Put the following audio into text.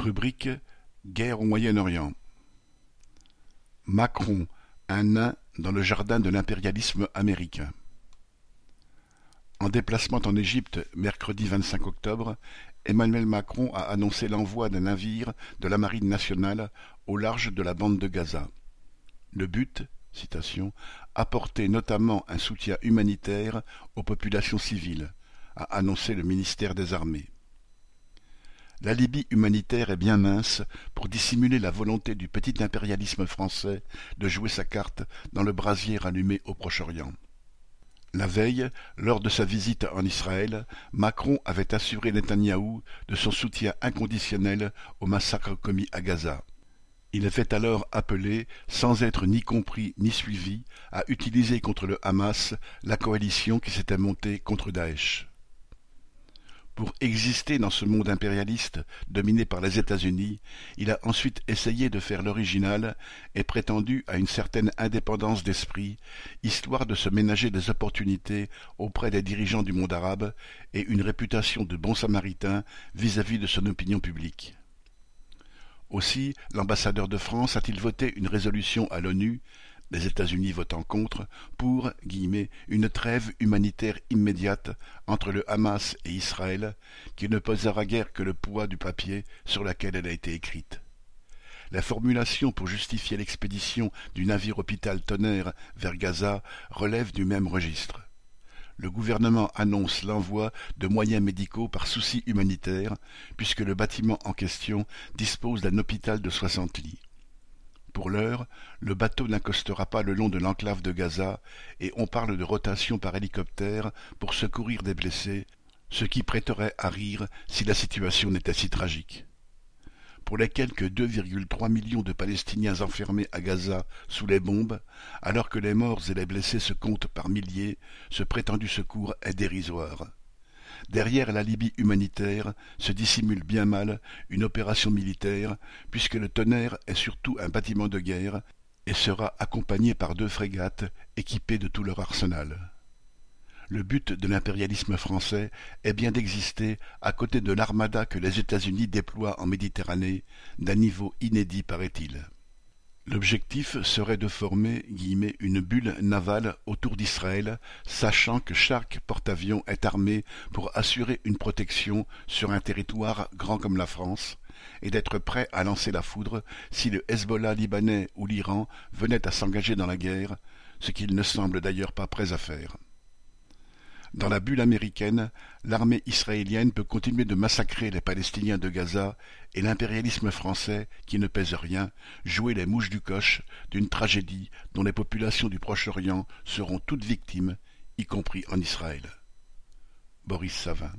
Rubrique Guerre au Moyen-Orient Macron, un nain dans le jardin de l'impérialisme américain. En déplacement en Égypte mercredi 25 octobre, Emmanuel Macron a annoncé l'envoi d'un navire de la Marine nationale au large de la bande de Gaza. Le but, apporter notamment un soutien humanitaire aux populations civiles, a annoncé le ministère des Armées. L'alibi humanitaire est bien mince pour dissimuler la volonté du petit impérialisme français de jouer sa carte dans le brasier allumé au Proche-Orient. La veille, lors de sa visite en Israël, Macron avait assuré Netanyahou de son soutien inconditionnel au massacre commis à Gaza. Il avait alors appelé, sans être ni compris ni suivi, à utiliser contre le Hamas la coalition qui s'était montée contre Daesh. Pour exister dans ce monde impérialiste dominé par les États-Unis, il a ensuite essayé de faire l'original et prétendu à une certaine indépendance d'esprit, histoire de se ménager des opportunités auprès des dirigeants du monde arabe et une réputation de bon samaritain vis-à-vis de son opinion publique. Aussi, l'ambassadeur de France a-t-il voté une résolution à l'ONU les États-Unis votant contre, pour une trêve humanitaire immédiate entre le Hamas et Israël, qui ne posera guère que le poids du papier sur lequel elle a été écrite. La formulation pour justifier l'expédition du navire hôpital Tonnerre vers Gaza relève du même registre. Le gouvernement annonce l'envoi de moyens médicaux par souci humanitaire, puisque le bâtiment en question dispose d'un hôpital de soixante lits. Pour l'heure, le bateau n'accostera pas le long de l'enclave de Gaza et on parle de rotation par hélicoptère pour secourir des blessés, ce qui prêterait à rire si la situation n'était si tragique. Pour les quelque 2,3 millions de Palestiniens enfermés à Gaza sous les bombes, alors que les morts et les blessés se comptent par milliers, ce prétendu secours est dérisoire. Derrière la Libye humanitaire se dissimule bien mal une opération militaire, puisque le tonnerre est surtout un bâtiment de guerre et sera accompagné par deux frégates équipées de tout leur arsenal. Le but de l'impérialisme français est bien d'exister à côté de l'armada que les États-Unis déploient en Méditerranée, d'un niveau inédit paraît-il. L'objectif serait de former une bulle navale autour d'Israël, sachant que chaque porte-avions est armé pour assurer une protection sur un territoire grand comme la France, et d'être prêt à lancer la foudre si le Hezbollah libanais ou l'Iran venaient à s'engager dans la guerre, ce qu'ils ne semblent d'ailleurs pas prêts à faire. Dans la bulle américaine, l'armée israélienne peut continuer de massacrer les Palestiniens de Gaza et l'impérialisme français, qui ne pèse rien, jouer les mouches du coche d'une tragédie dont les populations du Proche-Orient seront toutes victimes, y compris en Israël. Boris Savin